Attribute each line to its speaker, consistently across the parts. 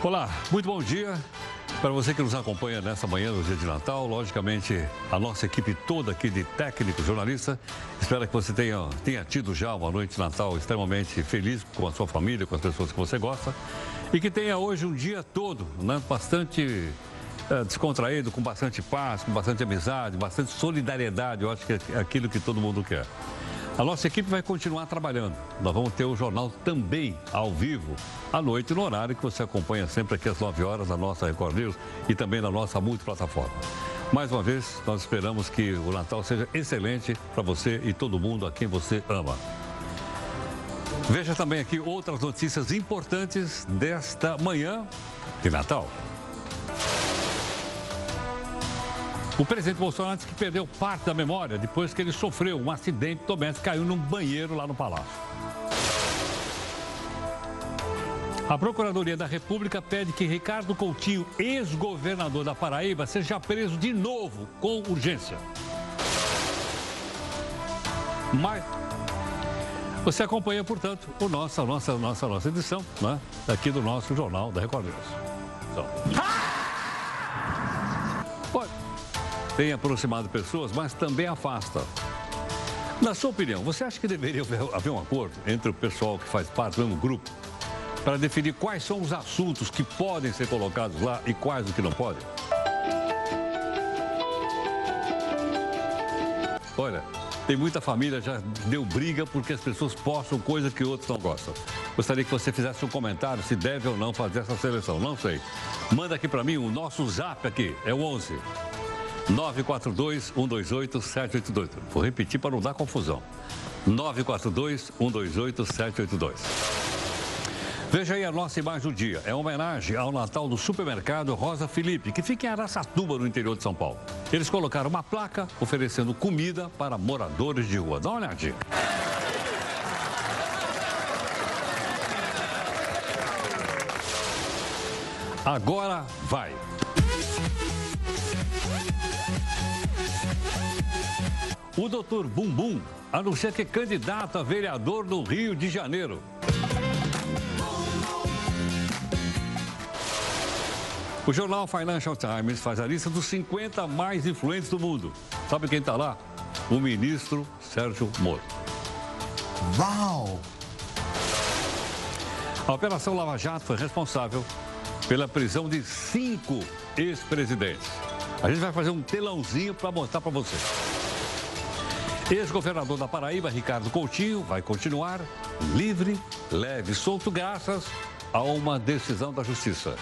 Speaker 1: Olá, muito bom dia. Para você que nos acompanha nessa manhã do dia de Natal, logicamente a nossa equipe toda aqui de técnicos, jornalistas, espera que você tenha, tenha tido já uma noite de Natal extremamente feliz com a sua família, com as pessoas que você gosta e que tenha hoje um dia todo né, bastante é, descontraído, com bastante paz, com bastante amizade, bastante solidariedade. Eu acho que é aquilo que todo mundo quer. A nossa equipe vai continuar trabalhando. Nós vamos ter o jornal também ao vivo, à noite, no horário que você acompanha sempre aqui às 9 horas na nossa Record News e também na nossa multiplataforma. Mais uma vez, nós esperamos que o Natal seja excelente para você e todo mundo a quem você ama. Veja também aqui outras notícias importantes desta manhã de Natal. O presidente Bolsonaro disse que perdeu parte da memória depois que ele sofreu um acidente doméstico, caiu num banheiro lá no palácio. A Procuradoria da República pede que Ricardo Coutinho, ex-governador da Paraíba, seja preso de novo com urgência. Mas você acompanha, portanto, o nosso, a nossa, nossa, nossa edição né, aqui do nosso Jornal da Record News. Então. Pode tem aproximado pessoas, mas também afasta. Na sua opinião, você acha que deveria haver um acordo entre o pessoal que faz parte do mesmo grupo para definir quais são os assuntos que podem ser colocados lá e quais o que não podem? Olha, tem muita família já deu briga porque as pessoas postam coisas que outros não gostam. Gostaria que você fizesse um comentário se deve ou não fazer essa seleção. Não sei. Manda aqui para mim o nosso zap aqui, é o 11 942-128-782. Vou repetir para não dar confusão. 942-128-782. Veja aí a nossa imagem do dia. É homenagem ao Natal do supermercado Rosa Felipe, que fica em Araçatuba, no interior de São Paulo. Eles colocaram uma placa oferecendo comida para moradores de rua. Dá uma olhadinha. Agora vai. O doutor Bumbum anuncia que é candidato a vereador no Rio de Janeiro. O jornal Financial Times faz a lista dos 50 mais influentes do mundo. Sabe quem está lá? O ministro Sérgio Moro.
Speaker 2: Uau!
Speaker 1: A Operação Lava Jato foi responsável pela prisão de cinco ex-presidentes. A gente vai fazer um telãozinho para mostrar para você. Ex-governador da Paraíba, Ricardo Coutinho, vai continuar livre, leve e solto graças a uma decisão da Justiça.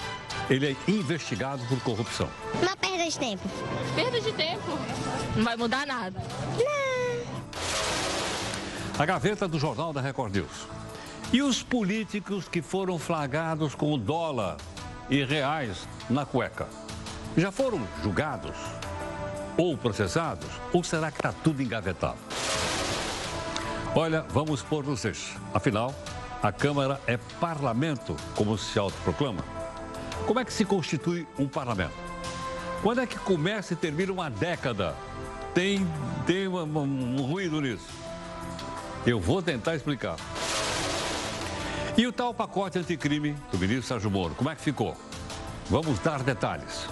Speaker 1: Ele é investigado por corrupção.
Speaker 3: Uma perda de tempo.
Speaker 4: Perda de tempo? Não vai mudar nada.
Speaker 3: Não.
Speaker 1: A gaveta do Jornal da Record News. E os políticos que foram flagrados com dólar e reais na cueca? Já foram julgados? Ou processados? Ou será que está tudo engavetado? Olha, vamos pôr nos eixos. Afinal, a Câmara é parlamento, como se autoproclama. Como é que se constitui um parlamento? Quando é que começa e termina uma década? Tem, tem um, um ruído nisso. Eu vou tentar explicar. E o tal pacote anticrime do ministro Sérgio Moro, como é que ficou? Vamos dar detalhes.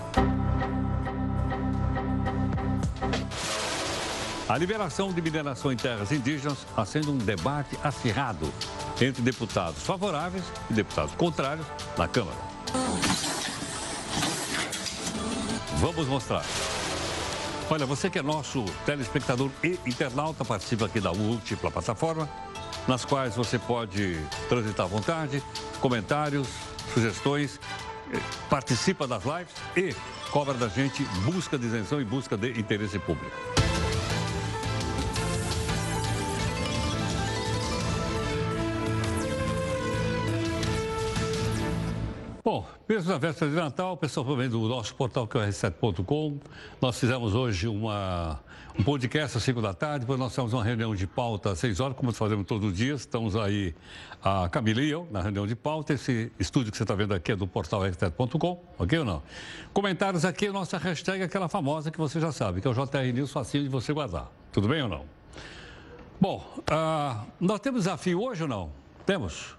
Speaker 1: A liberação de mineração em terras indígenas acende um debate acirrado entre deputados favoráveis e deputados contrários na Câmara. Vamos mostrar. Olha, você que é nosso telespectador e internauta, participa aqui da múltipla plataforma, nas quais você pode transitar à vontade, comentários, sugestões, eh, participa das lives e cobra da gente busca de isenção e busca de interesse público. Mesmo na véspera de Natal, o pessoal também do nosso portal que é r7.com, nós fizemos hoje uma, um podcast às 5 da tarde, depois nós fizemos uma reunião de pauta às 6 horas, como fazemos todos os dias. Estamos aí, a Camila e eu, na reunião de pauta. Esse estúdio que você está vendo aqui é do portal r7.com, ok ou não? Comentários aqui, nossa hashtag é aquela famosa que você já sabe, que é o JR News, facinho de você guardar. Tudo bem ou não? Bom, uh, nós temos desafio hoje ou não? Temos?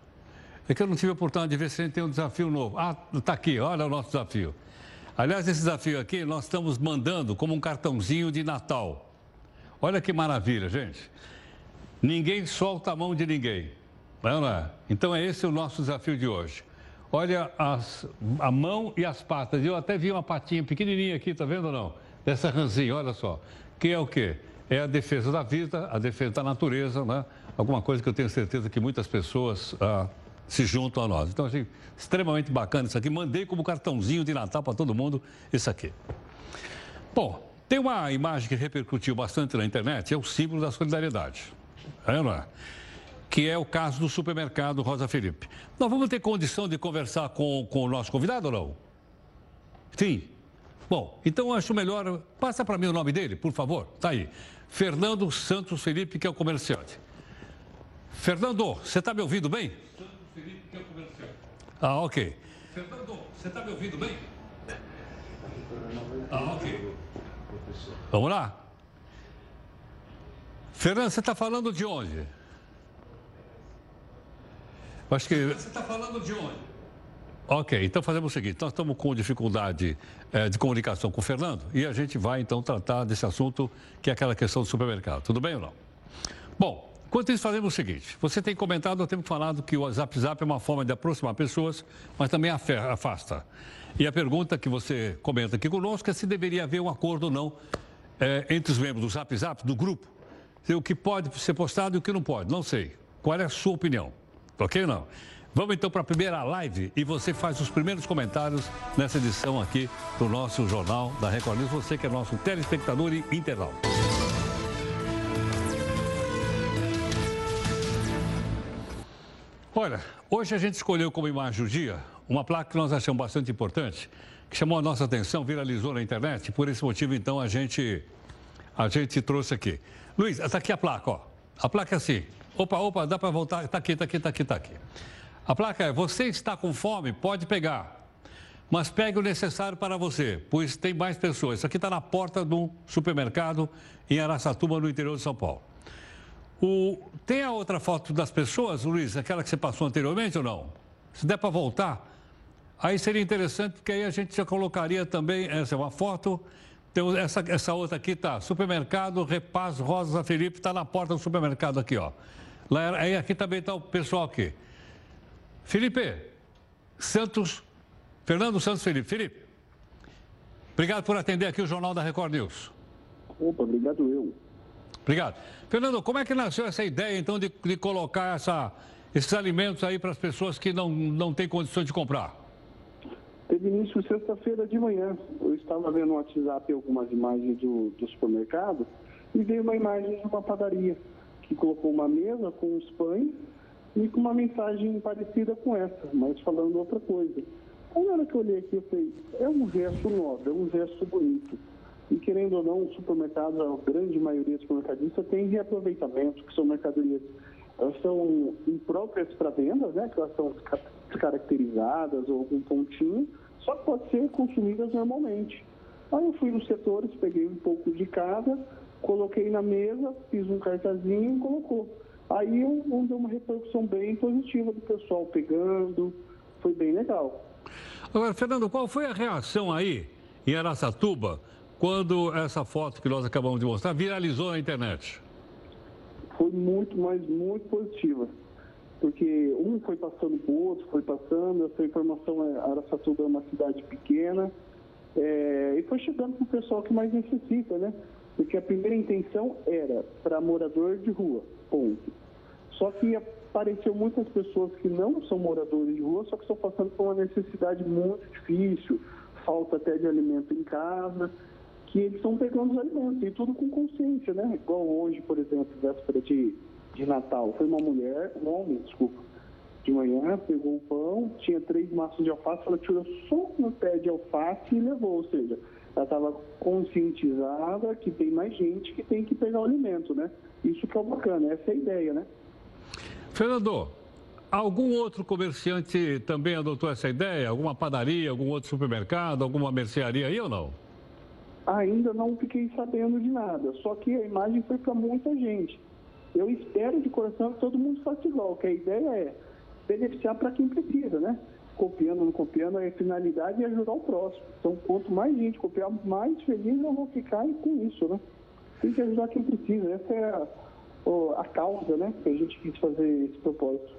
Speaker 1: É que eu não tive a oportunidade de ver se a gente tem um desafio novo. Ah, está aqui, olha o nosso desafio. Aliás, esse desafio aqui nós estamos mandando como um cartãozinho de Natal. Olha que maravilha, gente. Ninguém solta a mão de ninguém. Não é? Então é esse o nosso desafio de hoje. Olha as, a mão e as patas. Eu até vi uma patinha pequenininha aqui, tá vendo ou não? Dessa ranzinha, olha só. Que é o quê? É a defesa da vida, a defesa da natureza, né? Alguma coisa que eu tenho certeza que muitas pessoas ah, se juntam a nós. Então, achei extremamente bacana isso aqui. Mandei como cartãozinho de Natal para todo mundo isso aqui. Bom, tem uma imagem que repercutiu bastante na internet, é o símbolo da solidariedade. É, não é? Que é o caso do supermercado Rosa Felipe. Nós vamos ter condição de conversar com, com o nosso convidado ou não? Sim. Bom, então acho melhor. Passa para mim o nome dele, por favor. Tá aí. Fernando Santos Felipe, que é o comerciante. Fernando, você está me ouvindo bem? Felipe, que é o comerciante. Ah, ok. Fernando, você está me ouvindo bem? Ah, ok. Vamos lá? Fernando, você está falando de onde? Acho que. Você está falando de onde? Ok, então fazemos o seguinte: nós estamos com dificuldade é, de comunicação com o Fernando e a gente vai então tratar desse assunto que é aquela questão do supermercado. Tudo bem ou não? Bom, Enquanto isso, fazemos o seguinte: você tem comentado, eu tenho falado que o WhatsApp é uma forma de aproximar pessoas, mas também afasta. E a pergunta que você comenta aqui conosco é se deveria haver um acordo ou não é, entre os membros do Zap, do grupo. O que pode ser postado e o que não pode. Não sei. Qual é a sua opinião? Ok ou não? Vamos então para a primeira live e você faz os primeiros comentários nessa edição aqui do nosso Jornal da Record News. Você que é nosso telespectador e internauta. Olha, hoje a gente escolheu como imagem do dia uma placa que nós achamos bastante importante, que chamou a nossa atenção, viralizou na internet. Por esse motivo, então, a gente, a gente trouxe aqui. Luiz, está aqui a placa, ó. A placa é assim. Opa, opa, dá para voltar. Está aqui, está aqui, está aqui, está aqui. A placa é: você está com fome, pode pegar. Mas pegue o necessário para você, pois tem mais pessoas. Isso aqui está na porta do supermercado em Araçatuba, no interior de São Paulo. O... Tem a outra foto das pessoas, Luiz, aquela que você passou anteriormente ou não? Se der para voltar, aí seria interessante, porque aí a gente já colocaria também, essa é uma foto, tem essa, essa outra aqui tá, supermercado Repaz Rosa Felipe, está na porta do supermercado aqui, ó. Lá, aí aqui também está o pessoal aqui. Felipe, Santos, Fernando Santos Felipe. Felipe, obrigado por atender aqui o Jornal da Record News.
Speaker 5: Opa, obrigado eu.
Speaker 1: Obrigado. Fernando, como é que nasceu essa ideia, então, de, de colocar essa, esses alimentos aí para as pessoas que não, não têm condições de comprar?
Speaker 5: Teve início sexta-feira de manhã. Eu estava vendo no WhatsApp algumas imagens do, do supermercado e veio uma imagem de uma padaria que colocou uma mesa com os pães e com uma mensagem parecida com essa, mas falando outra coisa. Aí na hora que eu olhei aqui, eu falei, é um gesto nobre, é um gesto bonito. E querendo ou não, o supermercado, a grande maioria dos supermercadistas tem reaproveitamento, que são mercadorias, elas são impróprias para venda, né? Que elas são descaracterizadas ou algum pontinho, só que pode ser consumidas normalmente. Aí eu fui nos setores, peguei um pouco de cada, coloquei na mesa, fiz um cartazinho e colocou. Aí eu, deu uma repercussão bem positiva do pessoal pegando, foi bem legal.
Speaker 1: Agora, Fernando, qual foi a reação aí em Aracatuba quando essa foto que nós acabamos de mostrar viralizou na internet?
Speaker 5: Foi muito, mas muito positiva. Porque um foi passando para o outro, foi passando, essa informação é Araçatuba é uma cidade pequena, é, e foi chegando para o pessoal que mais necessita, né? Porque a primeira intenção era para morador de rua, ponto. Só que apareceu muitas pessoas que não são moradores de rua, só que estão passando por uma necessidade muito difícil, falta até de alimento em casa que eles estão pegando os alimentos, e tudo com consciência, né? Igual hoje, por exemplo, véspera de, de Natal, foi uma mulher, um homem, desculpa, de manhã, pegou o pão, tinha três maços de alface, ela tirou só no pé de alface e levou, ou seja, ela estava conscientizada que tem mais gente que tem que pegar o alimento, né? Isso que é bacana, essa é a ideia, né?
Speaker 1: Fernando, algum outro comerciante também adotou essa ideia? Alguma padaria, algum outro supermercado, alguma mercearia aí ou não?
Speaker 5: Ainda não fiquei sabendo de nada, só que a imagem foi para muita gente. Eu espero de coração que todo mundo faça igual, que a ideia é beneficiar para quem precisa, né? Copiando ou não copiando, a finalidade é ajudar o próximo. Então, quanto mais gente copiar, mais feliz eu vou ficar com isso, né? Tem que ajudar quem precisa. Essa é a, a causa, né? Que a gente quis fazer esse propósito.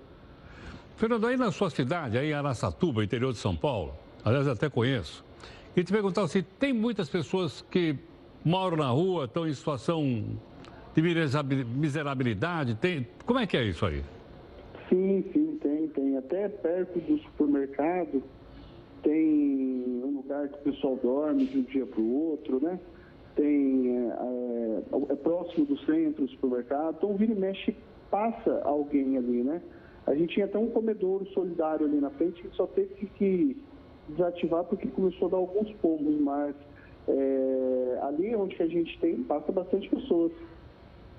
Speaker 1: Fernando, aí na sua cidade, aí em Araçatuba, interior de São Paulo, aliás, até conheço, e te perguntar se tem muitas pessoas que moram na rua, estão em situação de miserabilidade, tem... como é que é isso aí?
Speaker 5: Sim, sim, tem, tem. Até perto do supermercado tem um lugar que o pessoal dorme de um dia para o outro, né? Tem, é, é, é, próximo do centro, do supermercado, então vira e mexe, passa alguém ali, né? A gente tinha até um comedouro solidário ali na frente que só teve que desativar porque começou a dar alguns pombos, mas é, ali onde a gente tem, passa bastante pessoas.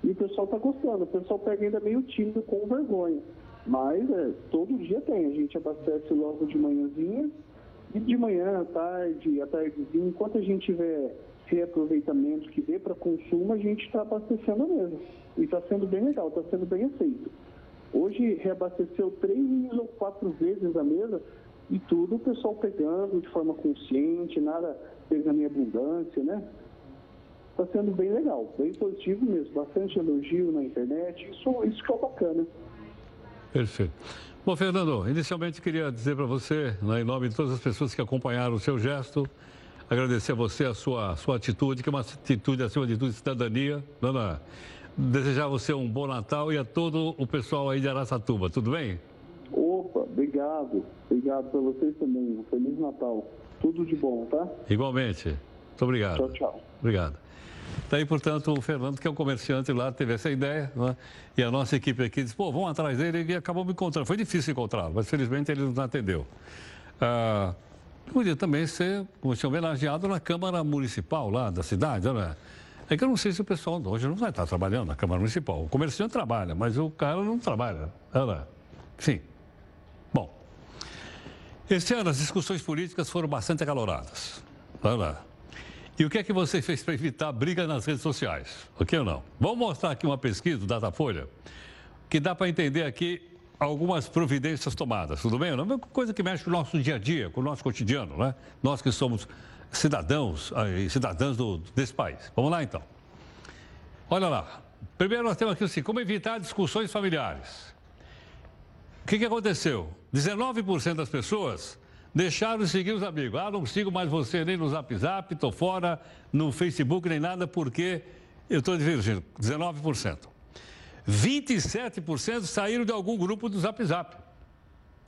Speaker 5: E o pessoal está gostando, o pessoal pega ainda meio tímido com vergonha. Mas é, todo dia tem, a gente abastece logo de manhãzinha, e de manhã, à tarde, à tardezinha, enquanto a gente tiver reaproveitamento que dê para consumo, a gente está abastecendo mesa. E está sendo bem legal, está sendo bem aceito. Hoje reabasteceu três ou quatro vezes a mesa e tudo o pessoal pegando de forma consciente, nada pegando em abundância, né? Está sendo bem legal, bem positivo mesmo, bastante elogio na internet, isso, isso que é bacana.
Speaker 1: Perfeito. Bom, Fernando, inicialmente queria dizer para você, né, em nome de todas as pessoas que acompanharam o seu gesto, agradecer a você a sua, a sua atitude, que é uma atitude acima de tudo de cidadania. Desejar você um bom Natal e a todo o pessoal aí de Araçatuba, tudo bem?
Speaker 5: Obrigado. Obrigado para vocês também. Um Feliz Natal. Tudo de bom, tá?
Speaker 1: Igualmente. Muito obrigado.
Speaker 5: Tchau, tchau.
Speaker 1: Obrigado. Daí, tá portanto, o Fernando, que é um comerciante lá, teve essa ideia, né? e a nossa equipe aqui disse, pô, vamos atrás dele, e acabou me encontrando. Foi difícil encontrá-lo, mas felizmente ele nos atendeu. Ah, podia também ser, como se homenageado na Câmara Municipal lá da cidade, né? É que eu não sei se o pessoal hoje não vai estar trabalhando na Câmara Municipal. O comerciante trabalha, mas o cara não trabalha. Ela, sim. Este ano as discussões políticas foram bastante acaloradas. Olha E o que é que você fez para evitar briga nas redes sociais? Ok ou não? Vamos mostrar aqui uma pesquisa do Datafolha que dá para entender aqui algumas providências tomadas, tudo bem? Não é coisa que mexe com o nosso dia a dia, com o nosso cotidiano, né? Nós que somos cidadãos e cidadãs do, desse país. Vamos lá então. Olha lá. Primeiro nós temos aqui assim, como evitar discussões familiares. O que, que aconteceu? 19% das pessoas deixaram de seguir os amigos. Ah, não sigo mais você nem no Zap Zap, estou fora no Facebook nem nada, porque eu estou dizendo 19%. 27% saíram de algum grupo do Zap Zap.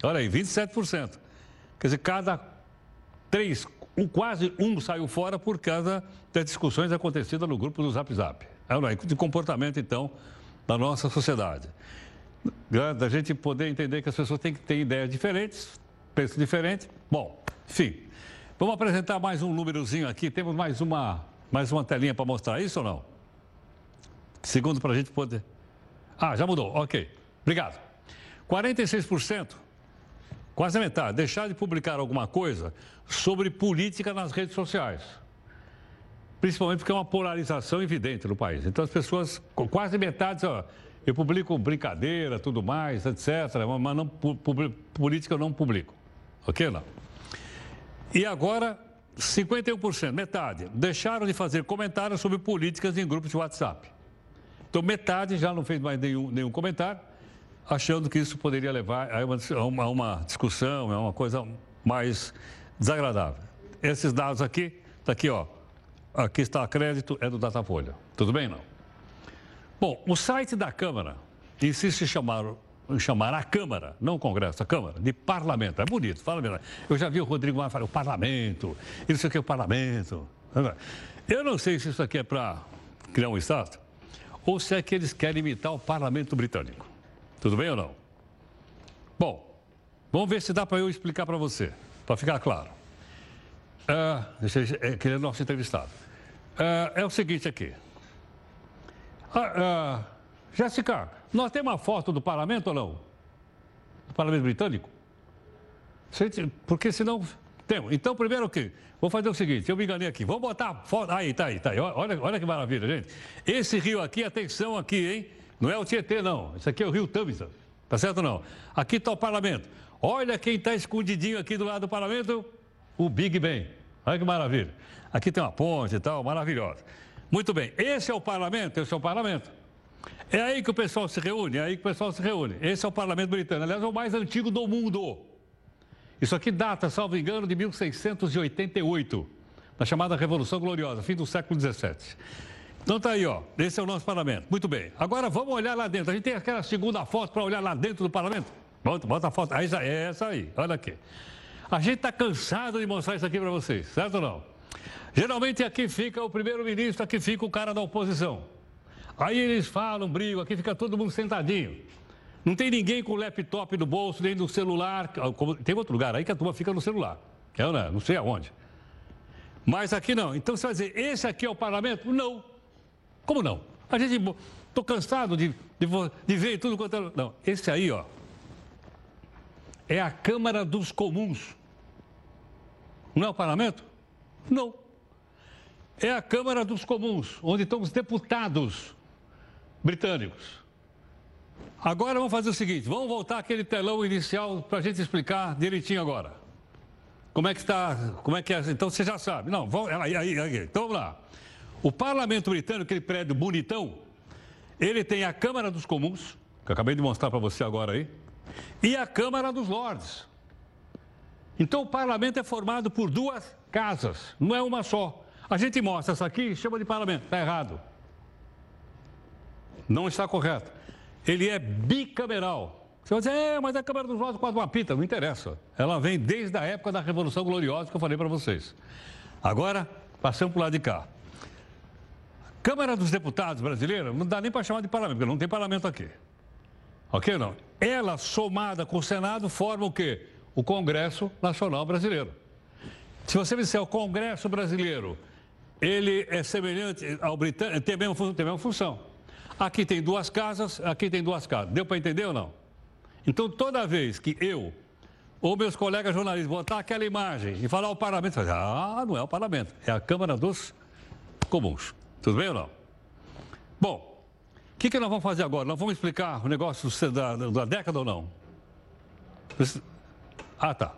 Speaker 1: Olha aí, 27%. Quer dizer, cada três, um, quase um saiu fora por causa das discussões acontecidas no grupo do Zap Zap. É, de comportamento, então, da nossa sociedade. Da gente poder entender que as pessoas têm que ter ideias diferentes, pensam diferente. Bom, enfim. Vamos apresentar mais um númerozinho aqui. Temos mais uma, mais uma telinha para mostrar isso ou não? Segundo, para a gente poder. Ah, já mudou. Ok. Obrigado. 46% quase a metade, deixar de publicar alguma coisa sobre política nas redes sociais. Principalmente porque é uma polarização evidente no país. Então as pessoas, quase metade, ó, eu publico brincadeira, tudo mais, etc. Mas não, política eu não publico. Ok não? E agora, 51%, metade, deixaram de fazer comentários sobre políticas em grupos de WhatsApp. Então metade já não fez mais nenhum, nenhum comentário achando que isso poderia levar a uma, a uma discussão, a uma coisa mais desagradável. Esses dados aqui, está aqui, ó. Aqui está crédito, é do Datafolha. Tudo bem, não? Bom, o site da Câmara insiste em chamar, em chamar a Câmara, não o Congresso, a Câmara, de parlamento. É bonito, fala mesmo. Eu já vi o Rodrigo Maia falar, o parlamento, isso aqui é o parlamento. Eu não sei se isso aqui é para criar um Estado ou se é que eles querem imitar o parlamento britânico. Tudo bem ou não? Bom, vamos ver se dá para eu explicar para você, para ficar claro. Uh, é, que é nosso entrevistado. Uh, é o seguinte aqui. Uh, Jéssica, nós temos uma foto do parlamento ou não? Do parlamento britânico? Porque senão. Temos. Então, primeiro o quê? Vou fazer o seguinte, eu me enganei aqui. Vamos botar foto. Aí, tá aí, tá aí. Olha, olha que maravilha, gente. Esse rio aqui, atenção aqui, hein? Não é o Tietê, não. Isso aqui é o rio Tamisa. Tá certo não? Aqui está o parlamento. Olha quem está escondidinho aqui do lado do parlamento, o Big Ben. Olha que maravilha. Aqui tem uma ponte e tal, maravilhosa. Muito bem, esse é o parlamento, esse é o parlamento. É aí que o pessoal se reúne, é aí que o pessoal se reúne. Esse é o parlamento britânico, aliás, é o mais antigo do mundo. Isso aqui data, salvo engano, de 1688, na chamada Revolução Gloriosa, fim do século XVII. Então tá aí, ó. Esse é o nosso parlamento. Muito bem. Agora vamos olhar lá dentro. A gente tem aquela segunda foto para olhar lá dentro do parlamento? Bota, bota a foto. É essa aí. Olha aqui. A gente está cansado de mostrar isso aqui para vocês, certo ou não? Geralmente aqui fica o primeiro-ministro, aqui fica o cara da oposição. Aí eles falam, brigam, aqui fica todo mundo sentadinho. Não tem ninguém com o laptop no bolso, nem no celular. Tem outro lugar aí que a turma fica no celular. É, não, não sei aonde. Mas aqui não. Então você vai dizer, esse aqui é o parlamento? Não. Como não? A gente. Estou cansado de, de, de ver tudo quanto é. Não, esse aí, ó. É a Câmara dos Comuns. Não é o parlamento? Não. É a Câmara dos Comuns, onde estão os deputados britânicos. Agora vamos fazer o seguinte: vamos voltar aquele telão inicial para a gente explicar direitinho agora. Como é que está? Como é que é? Então você já sabe. Não, vamos, aí, aí, aí. Então vamos lá. O parlamento britânico, aquele prédio bonitão, ele tem a Câmara dos Comuns, que eu acabei de mostrar para você agora aí, e a Câmara dos Lordes. Então o parlamento é formado por duas casas, não é uma só. A gente mostra essa aqui e chama de parlamento, está errado. Não está correto. Ele é bicameral. Você vai dizer, é, mas a Câmara dos Lordes quase uma pita. Não interessa. Ela vem desde a época da Revolução Gloriosa que eu falei para vocês. Agora, passamos para o lado de cá. Câmara dos Deputados brasileira não dá nem para chamar de parlamento, porque não tem parlamento aqui. Ok não? Ela, somada com o Senado, forma o quê? O Congresso Nacional Brasileiro. Se você me disser o Congresso Brasileiro, ele é semelhante ao britânico, tem a mesma, tem a mesma função. Aqui tem duas casas, aqui tem duas casas. Deu para entender ou não? Então, toda vez que eu ou meus colegas jornalistas botar aquela imagem e falar o parlamento, dizer, ah, não é o parlamento, é a Câmara dos Comuns. Tudo bem ou não? Bom, o que, que nós vamos fazer agora? Nós vamos explicar o negócio da, da década ou não? Ah, tá.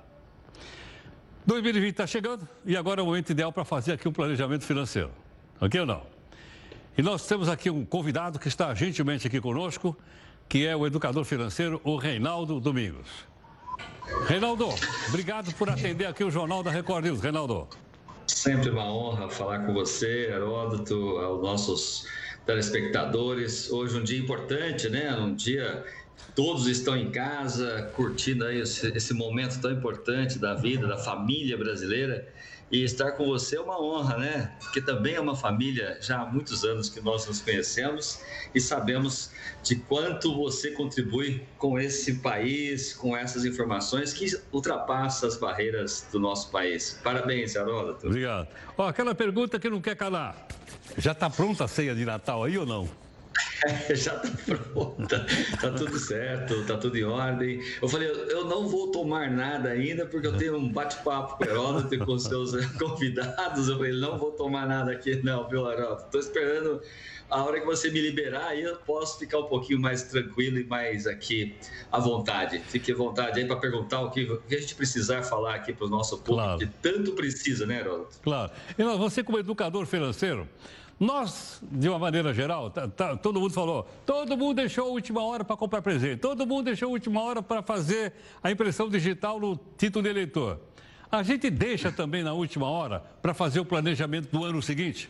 Speaker 1: 2020 está chegando e agora é o momento ideal para fazer aqui um planejamento financeiro. Ok ou não? E nós temos aqui um convidado que está gentilmente aqui conosco, que é o educador financeiro, o Reinaldo Domingos. Reinaldo, obrigado por atender aqui o Jornal da Record News. Reinaldo.
Speaker 6: Sempre uma honra falar com você, Heródoto, aos nossos telespectadores. Hoje um dia importante, né? Um dia todos estão em casa, curtindo aí esse, esse momento tão importante da vida, da família brasileira. E estar com você é uma honra, né? Porque também é uma família já há muitos anos que nós nos conhecemos e sabemos de quanto você contribui com esse país, com essas informações que ultrapassam as barreiras do nosso país. Parabéns, Heródoto.
Speaker 1: Obrigado. Ó, aquela pergunta que não quer calar. Já está pronta a ceia de Natal aí ou não?
Speaker 6: já tá pronta, tá tudo certo, tá tudo em ordem. Eu falei, eu não vou tomar nada ainda porque eu tenho um bate-papo com o Heródoto e com os seus convidados. Eu falei, não vou tomar nada aqui não, viu, Heródoto? Tô esperando a hora que você me liberar, aí eu posso ficar um pouquinho mais tranquilo e mais aqui à vontade. Fique à vontade aí para perguntar o que, a gente precisar falar aqui para o nosso público, claro. que tanto precisa, né, Heródoto?
Speaker 1: Claro. E você, como educador financeiro, nós, de uma maneira geral, tá, tá, todo mundo falou, todo mundo deixou a última hora para comprar presente, todo mundo deixou a última hora para fazer a impressão digital no título de eleitor. A gente deixa também na última hora para fazer o planejamento do ano seguinte?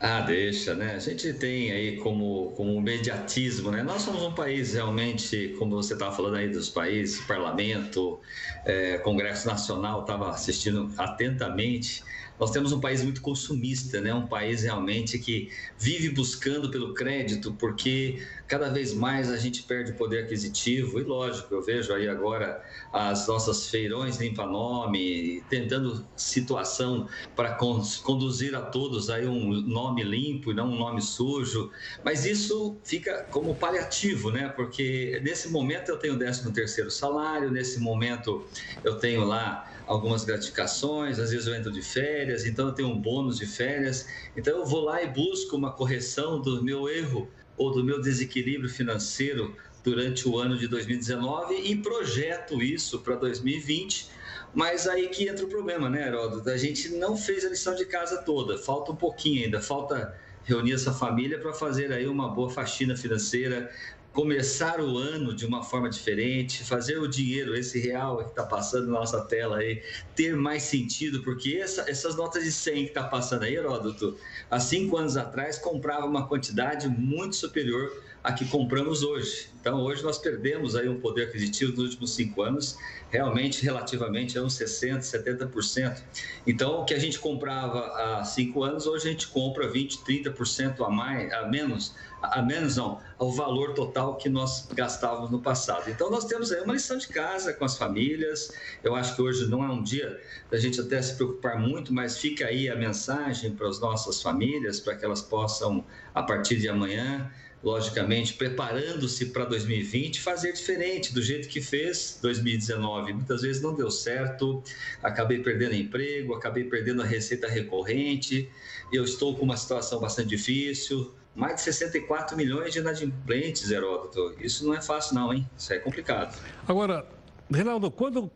Speaker 6: Ah, deixa, né? A gente tem aí como, como mediatismo, né? Nós somos um país realmente, como você estava falando aí dos países, parlamento, é, Congresso Nacional estava assistindo atentamente nós temos um país muito consumista, né? um país realmente que vive buscando pelo crédito, porque cada vez mais a gente perde o poder aquisitivo. E lógico, eu vejo aí agora as nossas feirões limpa-nome, tentando situação para conduzir a todos aí um nome limpo e não um nome sujo. Mas isso fica como paliativo, né? Porque nesse momento eu tenho o 13 terceiro salário, nesse momento eu tenho lá algumas gratificações, às vezes eu entro de férias, então eu tenho um bônus de férias. Então eu vou lá e busco uma correção do meu erro ou do meu desequilíbrio financeiro durante o ano de 2019 e projeto isso para 2020. Mas aí que entra o problema, né, Heródoto? A gente não fez a lição de casa toda, falta um pouquinho ainda, falta reunir essa família para fazer aí uma boa faxina financeira, começar o ano de uma forma diferente, fazer o dinheiro, esse real que está passando na nossa tela aí, ter mais sentido, porque essa, essas notas de 100 que está passando aí, Heródoto, há cinco anos atrás comprava uma quantidade muito superior à que compramos hoje. Então, hoje nós perdemos aí um poder aquisitivo nos últimos cinco anos, realmente, relativamente, é uns 60%, 70%. Então, o que a gente comprava há cinco anos, hoje a gente compra 20%, 30% a mais, a menos, a menos não, ao valor total que nós gastávamos no passado. Então, nós temos aí uma lição de casa com as famílias. Eu acho que hoje não é um dia da gente até se preocupar muito, mas fica aí a mensagem para as nossas famílias, para que elas possam, a partir de amanhã, logicamente, preparando-se para 2020, fazer diferente do jeito que fez 2019. Muitas vezes não deu certo, acabei perdendo emprego, acabei perdendo a receita recorrente, eu estou com uma situação bastante difícil. Mais de 64 milhões de inadimplentes, Heródoto. Isso não é fácil, não, hein? Isso é complicado.
Speaker 1: Agora, Reinaldo, quando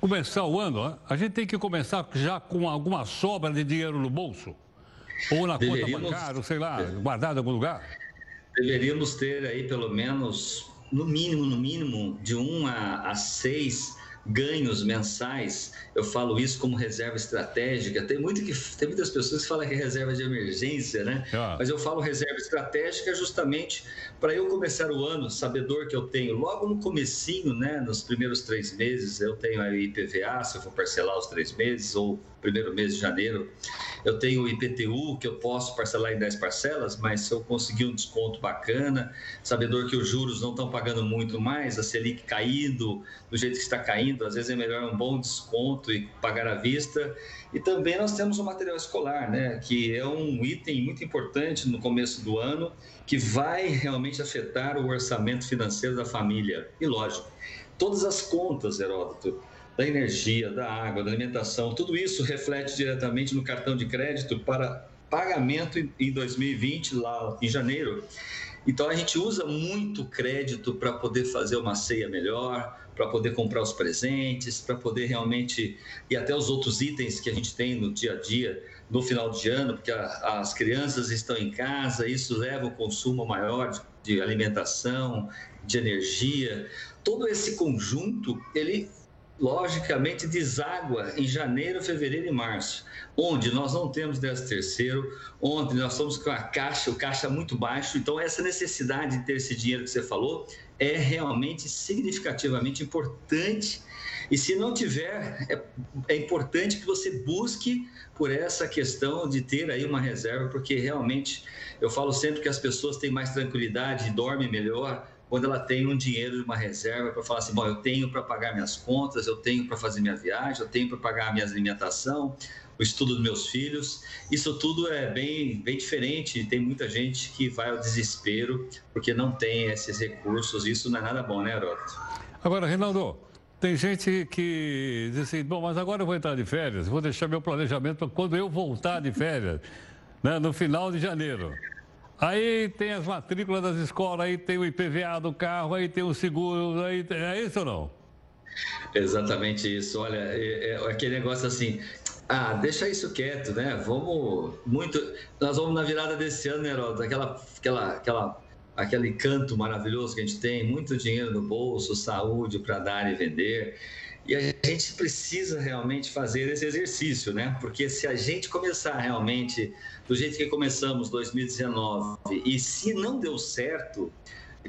Speaker 1: começar o ano, a gente tem que começar já com alguma sobra de dinheiro no bolso? Ou na Deveríamos... conta bancária, sei lá, guardado em algum lugar?
Speaker 6: deveríamos ter aí pelo menos, no mínimo, no mínimo, de um a, a seis ganhos mensais. Eu falo isso como reserva estratégica. Tem, muito que, tem muitas pessoas que falam que é reserva de emergência, né? Ah. Mas eu falo reserva estratégica justamente para eu começar o ano, sabedor que eu tenho logo no comecinho, né, nos primeiros três meses, eu tenho aí IPVA, se eu for parcelar os três meses, ou primeiro mês de janeiro, eu tenho o IPTU, que eu posso parcelar em 10 parcelas, mas se eu conseguir um desconto bacana, sabedor que os juros não estão pagando muito mais, a Selic caindo, do jeito que está caindo, às vezes é melhor um bom desconto e pagar à vista. E também nós temos o material escolar, né, que é um item muito importante no começo do ano, que vai realmente afetar o orçamento financeiro da família. E lógico, todas as contas, Heródoto, da energia, da água, da alimentação, tudo isso reflete diretamente no cartão de crédito para pagamento em 2020, lá em janeiro. Então a gente usa muito crédito para poder fazer uma ceia melhor, para poder comprar os presentes, para poder realmente e até os outros itens que a gente tem no dia a dia no final de ano, porque a, as crianças estão em casa, isso leva o consumo maior de, de alimentação, de energia. Todo esse conjunto, ele logicamente deságua em janeiro, fevereiro e março, onde nós não temos 13 terceiro, onde nós estamos com a caixa, o caixa muito baixo, então essa necessidade de ter esse dinheiro que você falou é realmente significativamente importante. E se não tiver, é, é, importante que você busque por essa questão de ter aí uma reserva, porque realmente eu falo sempre que as pessoas têm mais tranquilidade dormem melhor quando ela tem um dinheiro, uma reserva para falar assim, bom, eu tenho para pagar minhas contas, eu tenho para fazer minha viagem, eu tenho para pagar a minha alimentação, o estudo dos meus filhos. Isso tudo é bem, bem diferente. Tem muita gente que vai ao desespero porque não tem esses recursos. Isso não é nada bom, né, Heroto?
Speaker 1: Agora, Reinaldo, tem gente que diz assim, bom, mas agora eu vou entrar de férias, vou deixar meu planejamento para quando eu voltar de férias, né, no final de janeiro. Aí tem as matrículas das escolas, aí tem o IPVA do carro, aí tem o seguro, aí tem... é isso ou não?
Speaker 6: Exatamente isso. Olha, é, é aquele negócio assim, ah, deixa isso quieto, né? Vamos muito. Nós vamos na virada desse ano, né, Heródoto? Aquela, aquela, aquela aquele canto maravilhoso que a gente tem, muito dinheiro no bolso, saúde para dar e vender. E a gente precisa realmente fazer esse exercício, né? Porque se a gente começar realmente do jeito que começamos 2019 e se não deu certo,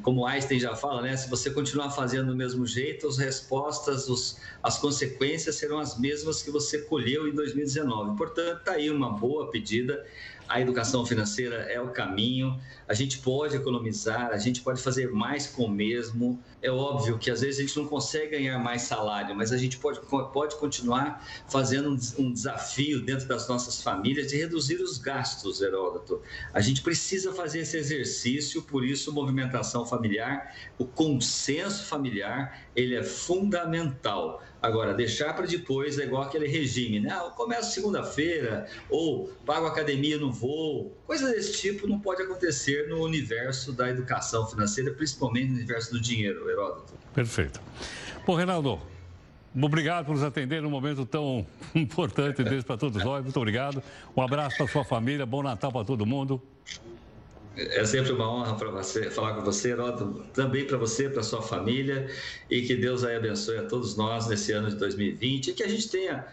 Speaker 6: como Einstein já fala, né? Se você continuar fazendo do mesmo jeito, as respostas, os, as consequências serão as mesmas que você colheu em 2019. Portanto, está aí uma boa pedida a educação financeira é o caminho, a gente pode economizar, a gente pode fazer mais com o mesmo. É óbvio que às vezes a gente não consegue ganhar mais salário, mas a gente pode, pode continuar fazendo um desafio dentro das nossas famílias de reduzir os gastos, Heródoto. A gente precisa fazer esse exercício, por isso, movimentação familiar, o consenso familiar, ele é fundamental Agora, deixar para depois é igual aquele regime, né? Ah, eu começo segunda-feira, ou pago academia no voo. Coisa desse tipo não pode acontecer no universo da educação financeira, principalmente no universo do dinheiro, Heródoto.
Speaker 1: Perfeito. Bom, Reinaldo, obrigado por nos atender num momento tão importante desse para todos nós. Muito obrigado. Um abraço para sua família, bom Natal para todo mundo.
Speaker 6: É sempre uma honra para você falar com você, Heródoto, também para você, para sua família, e que Deus aí abençoe a todos nós nesse ano de 2020 e que a gente tenha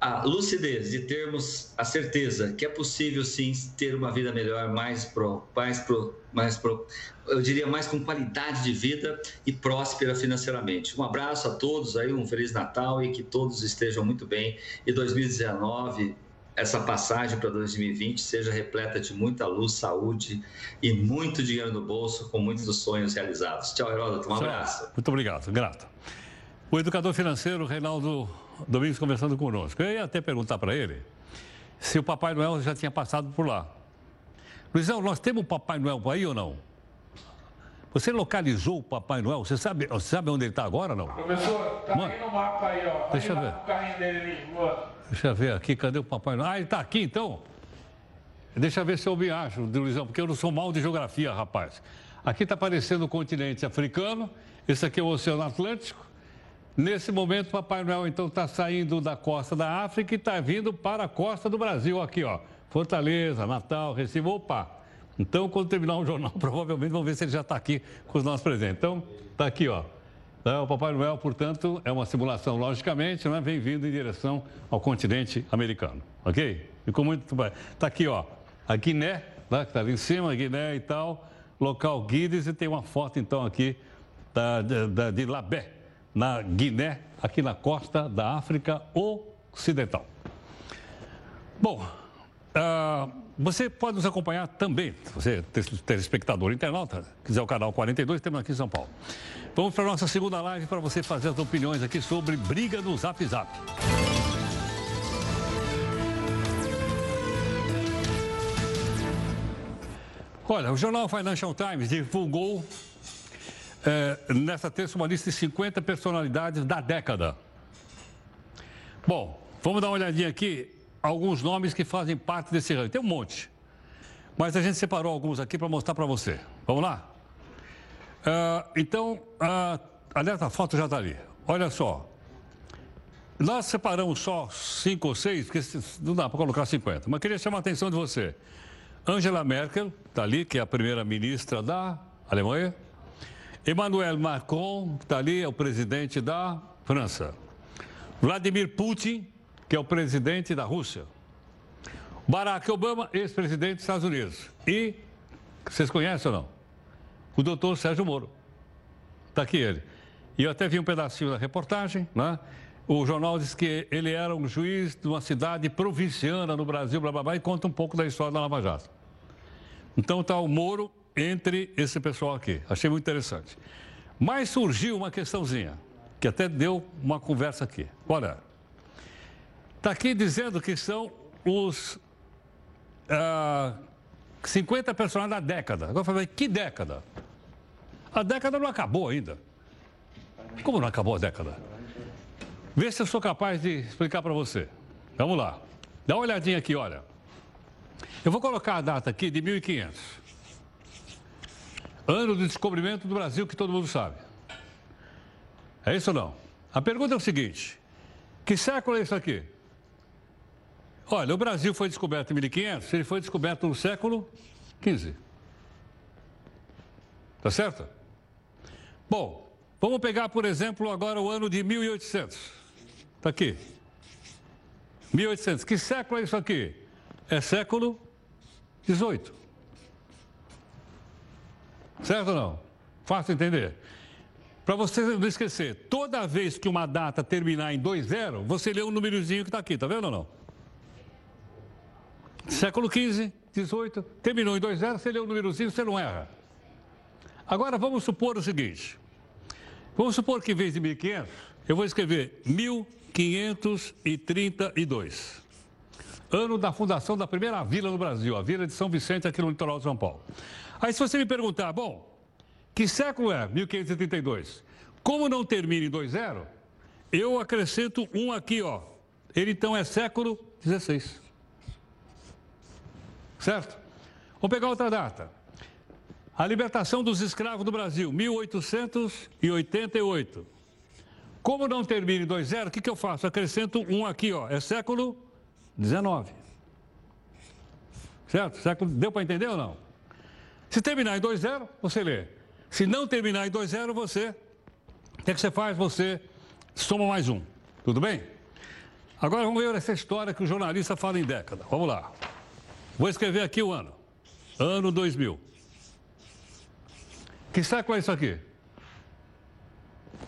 Speaker 6: a lucidez de termos a certeza que é possível sim ter uma vida melhor, mais pro, mais pro, mais pro, eu diria mais com qualidade de vida e próspera financeiramente. Um abraço a todos aí, um feliz Natal e que todos estejam muito bem. E 2019 essa passagem para 2020 seja repleta de muita luz, saúde e muito dinheiro no bolso, com muitos dos sonhos realizados. Tchau, Heródoto. Um abraço.
Speaker 1: Muito obrigado, grato. O educador financeiro Reinaldo Domingos conversando conosco. Eu ia até perguntar para ele se o Papai Noel já tinha passado por lá. Luizão, nós temos o Papai Noel aí ou não? Você localizou o Papai Noel? Você sabe, você sabe onde ele está agora ou não?
Speaker 7: Professor, tá Mano, aí no mapa aí, ó.
Speaker 1: Deixa eu ver.
Speaker 7: O carrinho dele ali, boa.
Speaker 1: Deixa eu ver aqui, cadê o Papai Noel? Ah, ele está aqui então? Deixa eu ver se eu me acho, Luizão, porque eu não sou mal de geografia, rapaz. Aqui está aparecendo o continente africano, esse aqui é o Oceano Atlântico. Nesse momento, Papai Noel então está saindo da costa da África e está vindo para a costa do Brasil, aqui, ó. Fortaleza, Natal, Recife, opa. Então, quando terminar o jornal, provavelmente vamos ver se ele já está aqui com os nossos presentes. Então, está aqui, ó. É, o Papai Noel, portanto, é uma simulação, logicamente, vem vindo em direção ao continente americano, ok? Ficou muito... Está aqui, ó, a Guiné, né, que está ali em cima, Guiné e tal, local Guides, e tem uma foto, então, aqui da, da, de Labé, na Guiné, aqui na costa da África Ocidental. Bom, uh, você pode nos acompanhar também, se você telespectador internauta, quiser o canal 42, temos aqui em São Paulo. Vamos para a nossa segunda live para você fazer as opiniões aqui sobre briga no Zap Zap. Olha, o jornal Financial Times divulgou é, nessa terça uma lista de 50 personalidades da década. Bom, vamos dar uma olhadinha aqui, alguns nomes que fazem parte desse ranking. Tem um monte, mas a gente separou alguns aqui para mostrar para você. Vamos lá? Uh, então, uh, aliás, a foto já está ali. Olha só. Nós separamos só cinco ou seis, porque não dá para colocar 50. Mas queria chamar a atenção de você. Angela Merkel, está ali, que é a primeira-ministra da Alemanha. Emmanuel Macron, está ali, é o presidente da França. Vladimir Putin, que é o presidente da Rússia. Barack Obama, ex-presidente dos Estados Unidos. E, vocês conhecem ou não? o doutor Sérgio Moro. Está aqui ele. E eu até vi um pedacinho da reportagem, né? O jornal diz que ele era um juiz de uma cidade provinciana no Brasil, blá blá blá, e conta um pouco da história da Lava Jato. Então está o Moro entre esse pessoal aqui. Achei muito interessante. Mas surgiu uma questãozinha, que até deu uma conversa aqui. Olha, está aqui dizendo que são os ah, 50 personagens da década. Agora eu falei, que década? A década não acabou ainda. Como não acabou a década? Vê se eu sou capaz de explicar para você. Vamos lá. Dá uma olhadinha aqui, olha. Eu vou colocar a data aqui de 1500. Ano do descobrimento do Brasil, que todo mundo sabe. É isso ou não? A pergunta é o seguinte: que século é isso aqui? Olha, o Brasil foi descoberto em 1500, ele foi descoberto no século XV. Tá certo? Bom, vamos pegar, por exemplo, agora o ano de 1800. Está aqui. 1800. Que século é isso aqui? É século 18. Certo ou não? Fácil entender. Para você não esquecer, toda vez que uma data terminar em 20, você lê um númerozinho que está aqui, tá vendo ou não? Século XV, 18, terminou em 20, você lê um númerozinho, você não erra. Agora vamos supor o seguinte: Vamos supor que em vez de 1.500, eu vou escrever 1532. Ano da fundação da primeira vila no Brasil, a Vila de São Vicente, aqui no litoral de São Paulo. Aí, se você me perguntar, bom, que século é 1532? Como não termina em 20, eu acrescento um aqui, ó. Ele então é século XVI. Certo? Vamos pegar outra data. A libertação dos escravos do Brasil, 1888. Como não termina em 2.0, o que, que eu faço? Acrescento um aqui, ó. É século XIX. Certo? Século... Deu para entender ou não? Se terminar em 2.0, você lê. Se não terminar em 2.0, você. O que, que você faz? Você soma mais um. Tudo bem? Agora vamos ver essa história que o jornalista fala em década. Vamos lá. Vou escrever aqui o ano. Ano 2000. Que século é isso aqui?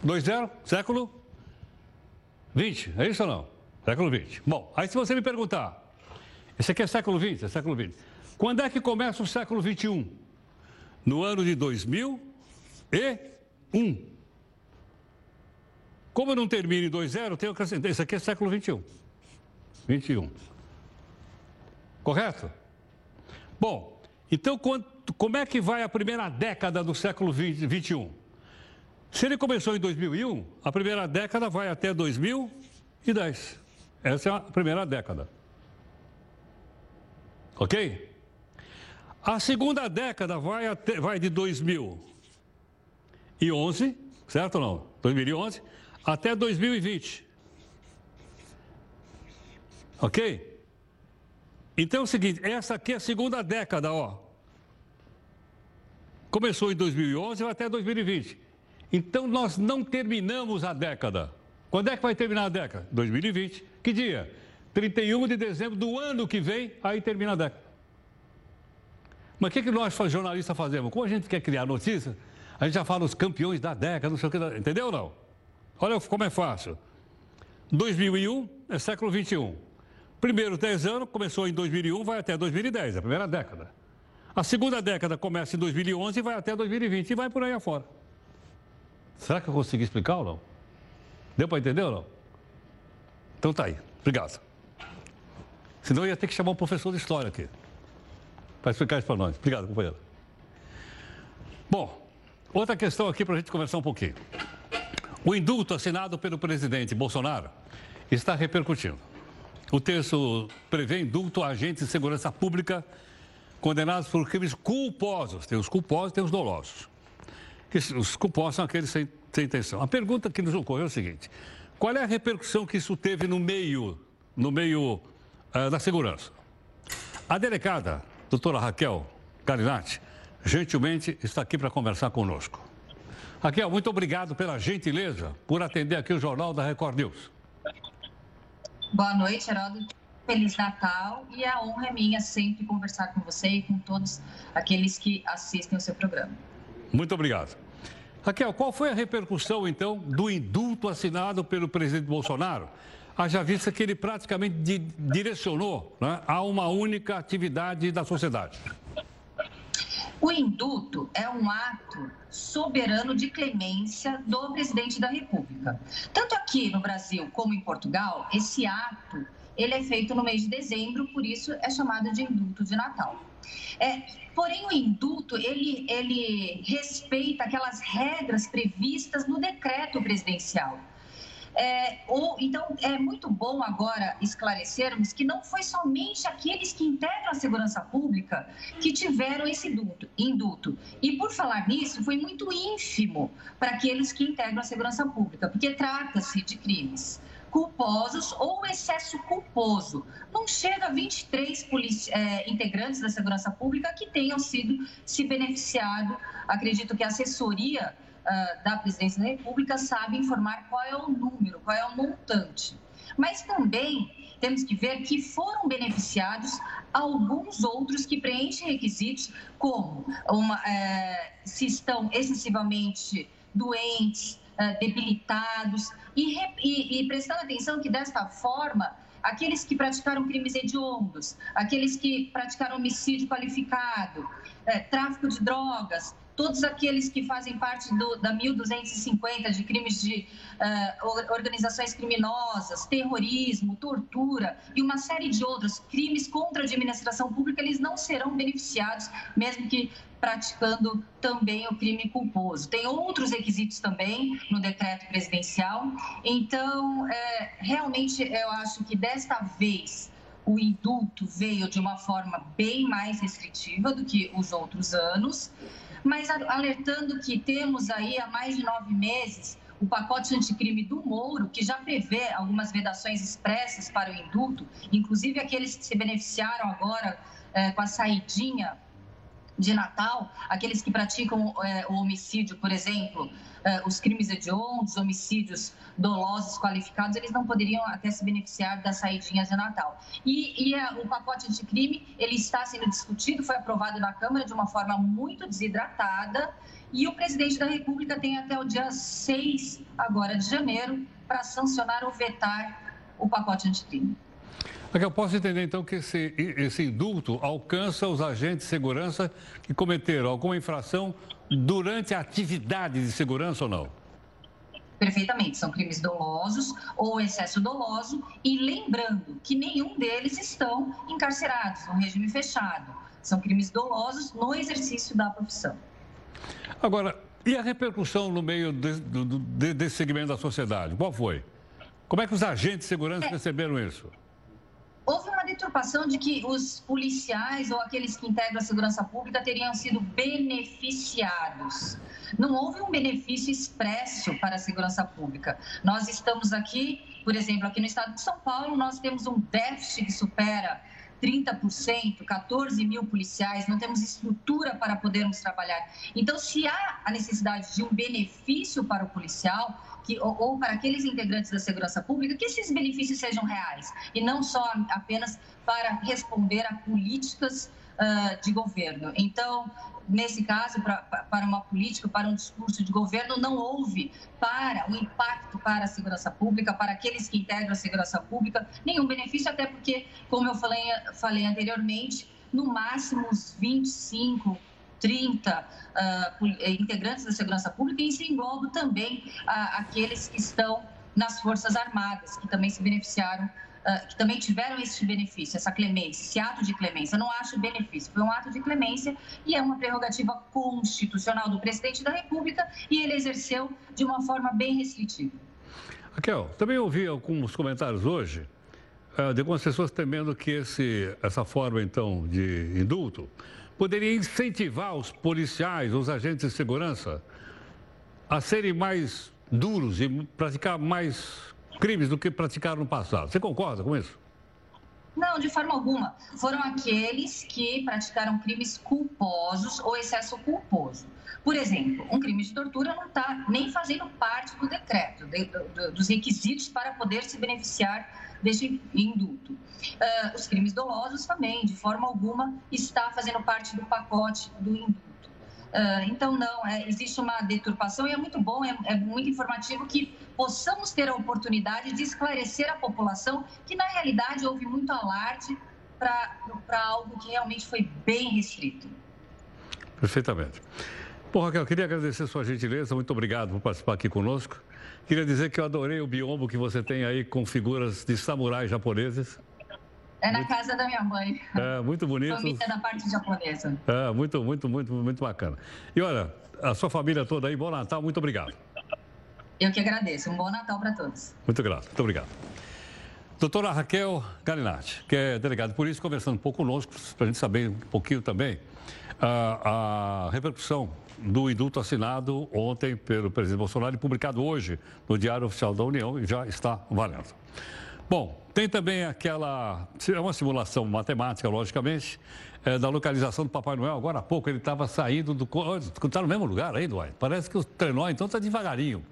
Speaker 1: 2-0? Século 20, é isso ou não? Século 20. Bom, aí se você me perguntar, esse aqui é século 20, é século 20. Quando é que começa o século 21? No ano de 2001. Como eu não termino em 2-0, eu tenho que acrescentar. Isso aqui é século 21. 21. Correto? Bom, então como é que vai a primeira década do século 20, 21? Se ele começou em 2001, a primeira década vai até 2010. Essa é a primeira década. Ok? A segunda década vai, até, vai de 2011, certo ou não? 2011 até 2020. Ok? Então é o seguinte, essa aqui é a segunda década, ó. Começou em 2011 até 2020. Então nós não terminamos a década. Quando é que vai terminar a década? 2020. Que dia? 31 de dezembro do ano que vem, aí termina a década. Mas o que, que nós, jornalistas, fazemos? Como a gente quer criar notícia, a gente já fala os campeões da década, não sei o que, entendeu ou não? Olha como é fácil. 2001 é século 21. Primeiro 10 anos começou em 2001, vai até 2010, a primeira década. A segunda década começa em 2011 e vai até 2020 e vai por aí afora. Será que eu consegui explicar ou não? Deu para entender ou não? Então tá aí. Obrigado. Senão eu ia ter que chamar um professor de história aqui. Para explicar isso para nós. Obrigado, companheiro. Bom, outra questão aqui para a gente conversar um pouquinho. O indulto assinado pelo presidente Bolsonaro está repercutindo. O texto prevê indulto a agentes de segurança pública condenados por crimes culposos. Tem os culposos e tem os dolosos. Os culposos são aqueles sem, sem intenção. A pergunta que nos ocorreu é o seguinte: qual é a repercussão que isso teve no meio, no meio uh, da segurança? A delegada, doutora Raquel Galinatti, gentilmente está aqui para conversar conosco. Raquel, muito obrigado pela gentileza por atender aqui o Jornal da Record News.
Speaker 8: Boa noite, Heraldo. Feliz Natal e a honra é minha sempre conversar com você e com todos aqueles que assistem o seu programa.
Speaker 1: Muito obrigado. Raquel, qual foi a repercussão, então, do indulto assinado pelo presidente Bolsonaro? Haja vista que ele praticamente di direcionou né, a uma única atividade da sociedade.
Speaker 8: O indulto é um ato soberano de clemência do presidente da República. Tanto aqui no Brasil como em Portugal, esse ato ele é feito no mês de dezembro, por isso é chamado de indulto de Natal. É, porém, o indulto, ele, ele respeita aquelas regras previstas no decreto presidencial. É, ou, então, é muito bom agora esclarecermos que não foi somente aqueles que integram a segurança pública que tiveram esse indulto. indulto. E, por falar nisso, foi muito ínfimo para aqueles que integram a segurança pública, porque trata-se de crimes culposos ou excesso culposo. Não chega a 23 é, integrantes da segurança pública que tenham sido se beneficiado. Acredito que a assessoria uh, da presidência da República sabe informar qual é o número, qual é o montante. Mas também temos que ver que foram beneficiados alguns outros que preenchem requisitos, como uma, é, se estão excessivamente doentes, é, debilitados, e, e, e prestando atenção que desta forma aqueles que praticaram crimes hediondos, aqueles que praticaram homicídio qualificado, é, tráfico de drogas, todos aqueles que fazem parte do, da 1250 de crimes de uh, organizações criminosas, terrorismo, tortura e uma série de outros crimes contra a administração pública, eles não serão beneficiados, mesmo que praticando também o crime culposo. Tem outros requisitos também no decreto presidencial. Então, é, realmente, eu acho que desta vez o indulto veio de uma forma bem mais restritiva do que os outros anos mas alertando que temos aí há mais de nove meses o pacote anticrime do Moro, que já prevê algumas vedações expressas para o indulto, inclusive aqueles que se beneficiaram agora é, com a saidinha de Natal, aqueles que praticam é, o homicídio, por exemplo, é, os crimes hediondos, homicídios dolosos qualificados, eles não poderiam até se beneficiar das saidinhas de Natal. E, e a, o pacote anticrime, ele está sendo discutido, foi aprovado na Câmara de uma forma muito desidratada, e o presidente da República tem até o dia 6 agora de janeiro para sancionar ou vetar o pacote anticrime.
Speaker 1: Raquel, posso entender então que esse, esse indulto alcança os agentes de segurança que cometeram alguma infração durante a atividade de segurança ou não?
Speaker 8: Perfeitamente, são crimes dolosos ou excesso doloso, e lembrando que nenhum deles estão encarcerados no regime fechado. São crimes dolosos no exercício da profissão.
Speaker 1: Agora, e a repercussão no meio de, de, desse segmento da sociedade? Qual foi? Como é que os agentes de segurança é. receberam isso?
Speaker 8: Houve uma deturpação de que os policiais ou aqueles que integram a segurança pública teriam sido beneficiados. Não houve um benefício expresso para a segurança pública. Nós estamos aqui, por exemplo, aqui no estado de São Paulo, nós temos um déficit que supera 30%, 14 mil policiais, não temos estrutura para podermos trabalhar. Então, se há a necessidade de um benefício para o policial, que, ou, ou, para aqueles integrantes da segurança pública, que esses benefícios sejam reais e não só apenas para responder a políticas uh, de governo. Então, nesse caso, pra, para uma política, para um discurso de governo, não houve para o impacto para a segurança pública, para aqueles que integram a segurança pública, nenhum benefício, até porque, como eu falei, falei anteriormente, no máximo uns 25 30 uh, integrantes da segurança pública, e isso engloba também uh, aqueles que estão nas Forças Armadas, que também se beneficiaram, uh, que também tiveram esse benefício, essa clemência, esse ato de clemência. Eu não acho benefício, foi um ato de clemência e é uma prerrogativa constitucional do presidente da República e ele exerceu de uma forma bem restritiva.
Speaker 1: Raquel, também ouvi alguns comentários hoje de algumas pessoas temendo que esse, essa forma, então, de indulto poderia incentivar os policiais, os agentes de segurança, a serem mais duros e praticar mais crimes do que praticaram no passado. Você concorda com isso?
Speaker 8: Não, de forma alguma. Foram aqueles que praticaram crimes culposos ou excesso culposo. Por exemplo, um crime de tortura não está nem fazendo parte do decreto, de, de, dos requisitos para poder se beneficiar deste indulto. Uh, os crimes dolosos também, de forma alguma, está fazendo parte do pacote do indulto. Uh, então, não, é, existe uma deturpação e é muito bom, é, é, muito informativo que possamos ter a oportunidade de esclarecer a população que, na realidade, houve muito alarde para algo que realmente foi bem restrito.
Speaker 1: Perfeitamente. Bom, Raquel, queria agradecer sua gentileza, muito obrigado por participar aqui conosco. Queria dizer que eu adorei o biombo que você tem aí com figuras de samurais japoneses.
Speaker 8: É na muito, casa da minha mãe.
Speaker 1: É, muito bonito.
Speaker 8: Família da parte japonesa.
Speaker 1: É, muito, muito, muito, muito bacana. E olha, a sua família toda aí, bom Natal, muito obrigado.
Speaker 8: Eu que agradeço. Um bom Natal para todos.
Speaker 1: Muito grato, muito obrigado. Doutora Raquel Galinatti, que é delegada de polícia, conversando um pouco conosco, para a gente saber um pouquinho também a, a repercussão do indulto assinado ontem pelo presidente Bolsonaro e publicado hoje no Diário Oficial da União e já está valendo. Bom, tem também aquela. É uma simulação matemática, logicamente, é, da localização do Papai Noel. Agora há pouco ele estava saindo do. Está no mesmo lugar ainda, uai. Parece que o trenó então está devagarinho.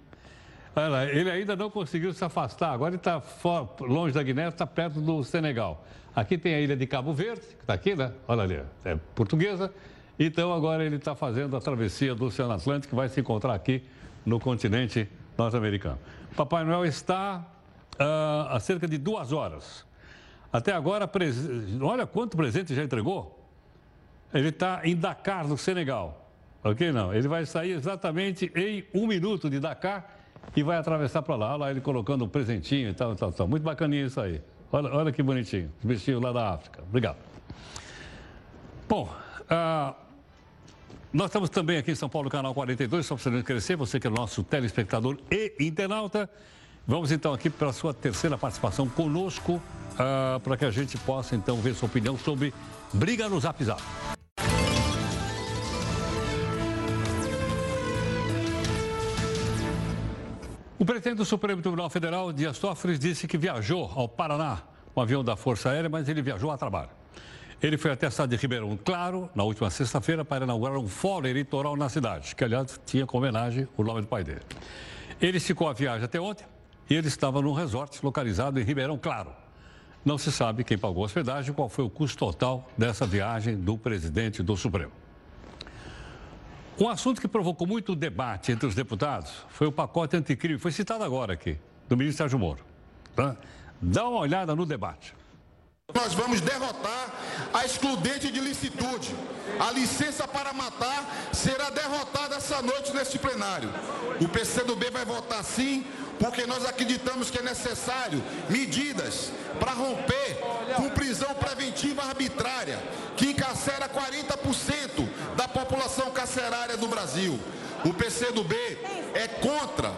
Speaker 1: Olha, ele ainda não conseguiu se afastar. Agora ele está longe da Guiné, está perto do Senegal. Aqui tem a ilha de Cabo Verde, que está aqui, né? Olha ali, é portuguesa. Então agora ele está fazendo a travessia do Oceano Atlântico, vai se encontrar aqui no continente norte-americano. Papai Noel está há cerca de duas horas. Até agora, olha quanto presente já entregou. Ele está em Dakar, no Senegal. Ok? Não. Ele vai sair exatamente em um minuto de Dakar e vai atravessar para lá. Olha lá ele colocando um presentinho e tal, tal, tal. Muito bacaninha isso aí. Olha, olha que bonitinho. Os bichinhos lá da África. Obrigado. Bom, ah, nós estamos também aqui em São Paulo, canal 42, só para você crescer, você que é nosso telespectador e internauta. Vamos então aqui para a sua terceira participação conosco, ah, para que a gente possa então ver sua opinião sobre briga no Zap Zap. O presidente do Supremo Tribunal Federal, Dias Toffoli, disse que viajou ao Paraná com um avião da Força Aérea, mas ele viajou a trabalho. Ele foi até a cidade de Ribeirão Claro, na última sexta-feira, para inaugurar um fórum eleitoral na cidade, que, aliás, tinha como homenagem o nome do pai dele. Ele esticou a viagem até ontem e ele estava num resort localizado em Ribeirão Claro. Não se sabe quem pagou a hospedagem e qual foi o custo total dessa viagem do presidente do Supremo. Um assunto que provocou muito debate entre os deputados foi o pacote anticrime. Foi citado agora aqui, do ministro Sérgio Moro. Tá? Dá uma olhada no debate.
Speaker 9: Nós vamos derrotar a excludente de licitude. A licença para matar será derrotada essa noite neste plenário. O PCdoB vai votar sim, porque nós acreditamos que é necessário medidas para romper com prisão preventiva arbitrária, que encarcera 40% da população carcerária do Brasil. O PCdoB é contra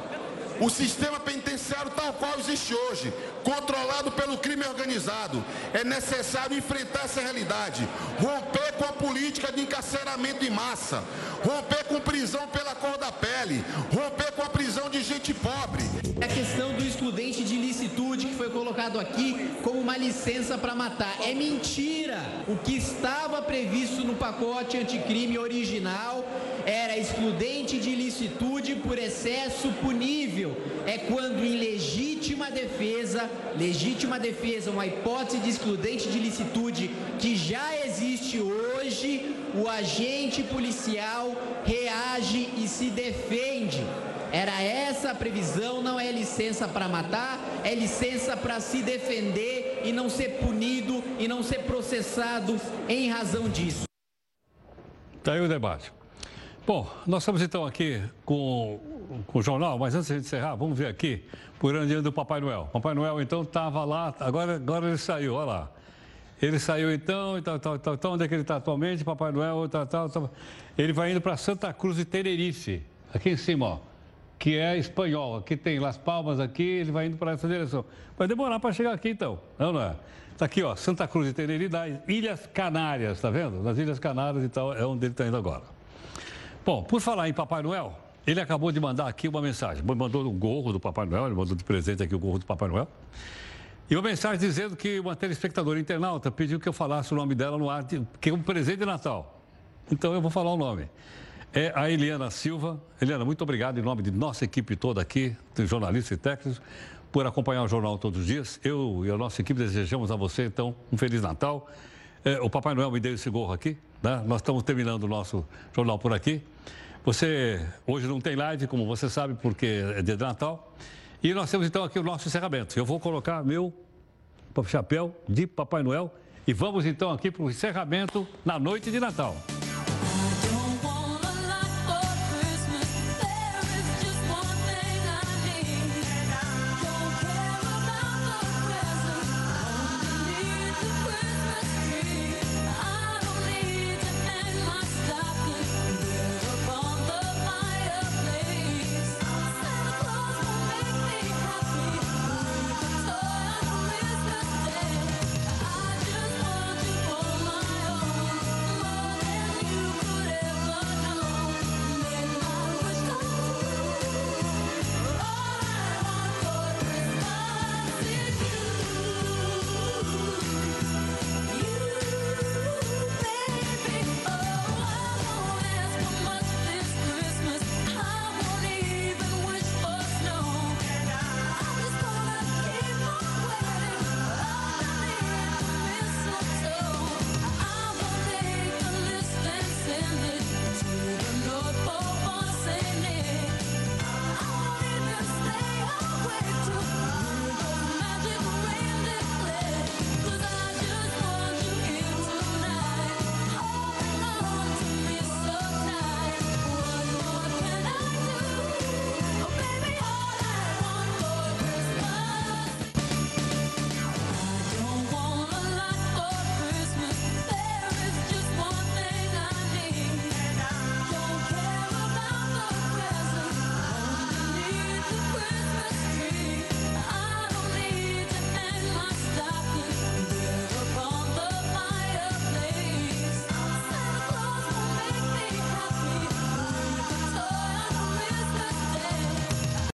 Speaker 9: o sistema penitenciário tal qual existe hoje, controlado pelo crime organizado. É necessário enfrentar essa realidade, romper com a política de encarceramento em massa, romper com prisão pela cor da pele, romper com a prisão de gente pobre.
Speaker 10: A questão do excludente de ilicitude que foi colocado aqui como uma licença para matar. É mentira! O que estava previsto no pacote anticrime original era excludente de ilicitude por excesso punível. É quando em legítima defesa, legítima defesa, uma hipótese de excludente de ilicitude que já existe hoje, o agente policial reage e se defende. Era essa a previsão, não é licença para matar, é licença para se defender e não ser punido e não ser processado em razão disso.
Speaker 1: Está aí o debate. Bom, nós estamos então aqui com, com o jornal, mas antes de encerrar, vamos ver aqui por onde do Papai Noel. Papai Noel então estava lá, agora, agora ele saiu, olha lá. Ele saiu então, e tal, tal, tal. Onde é que ele está atualmente? Papai Noel, tal, tal, tal. Ele vai indo para Santa Cruz de Tenerife, aqui em cima, ó, que é espanhol. Aqui tem Las Palmas, aqui, ele vai indo para essa direção. Vai demorar para chegar aqui então, não, não é? Está aqui, ó, Santa Cruz de Tenerife, das Ilhas Canárias, tá vendo? Nas Ilhas Canárias e tal, é onde ele está indo agora. Bom, por falar em Papai Noel, ele acabou de mandar aqui uma mensagem. Mandou o gorro do Papai Noel, ele mandou de presente aqui o gorro do Papai Noel. E uma mensagem dizendo que uma telespectadora internauta pediu que eu falasse o nome dela no ar, que é um presente de Natal. Então eu vou falar o nome. É a Eliana Silva. Eliana, muito obrigado em nome de nossa equipe toda aqui, de jornalistas e técnicos, por acompanhar o jornal todos os dias. Eu e a nossa equipe desejamos a você, então, um Feliz Natal. É, o Papai Noel me deu esse gorro aqui, né? Nós estamos terminando o nosso jornal por aqui. Você, hoje não tem live, como você sabe, porque é dia de Natal. E nós temos então aqui o nosso encerramento. Eu vou colocar meu chapéu de Papai Noel e vamos então aqui para o encerramento na noite de Natal.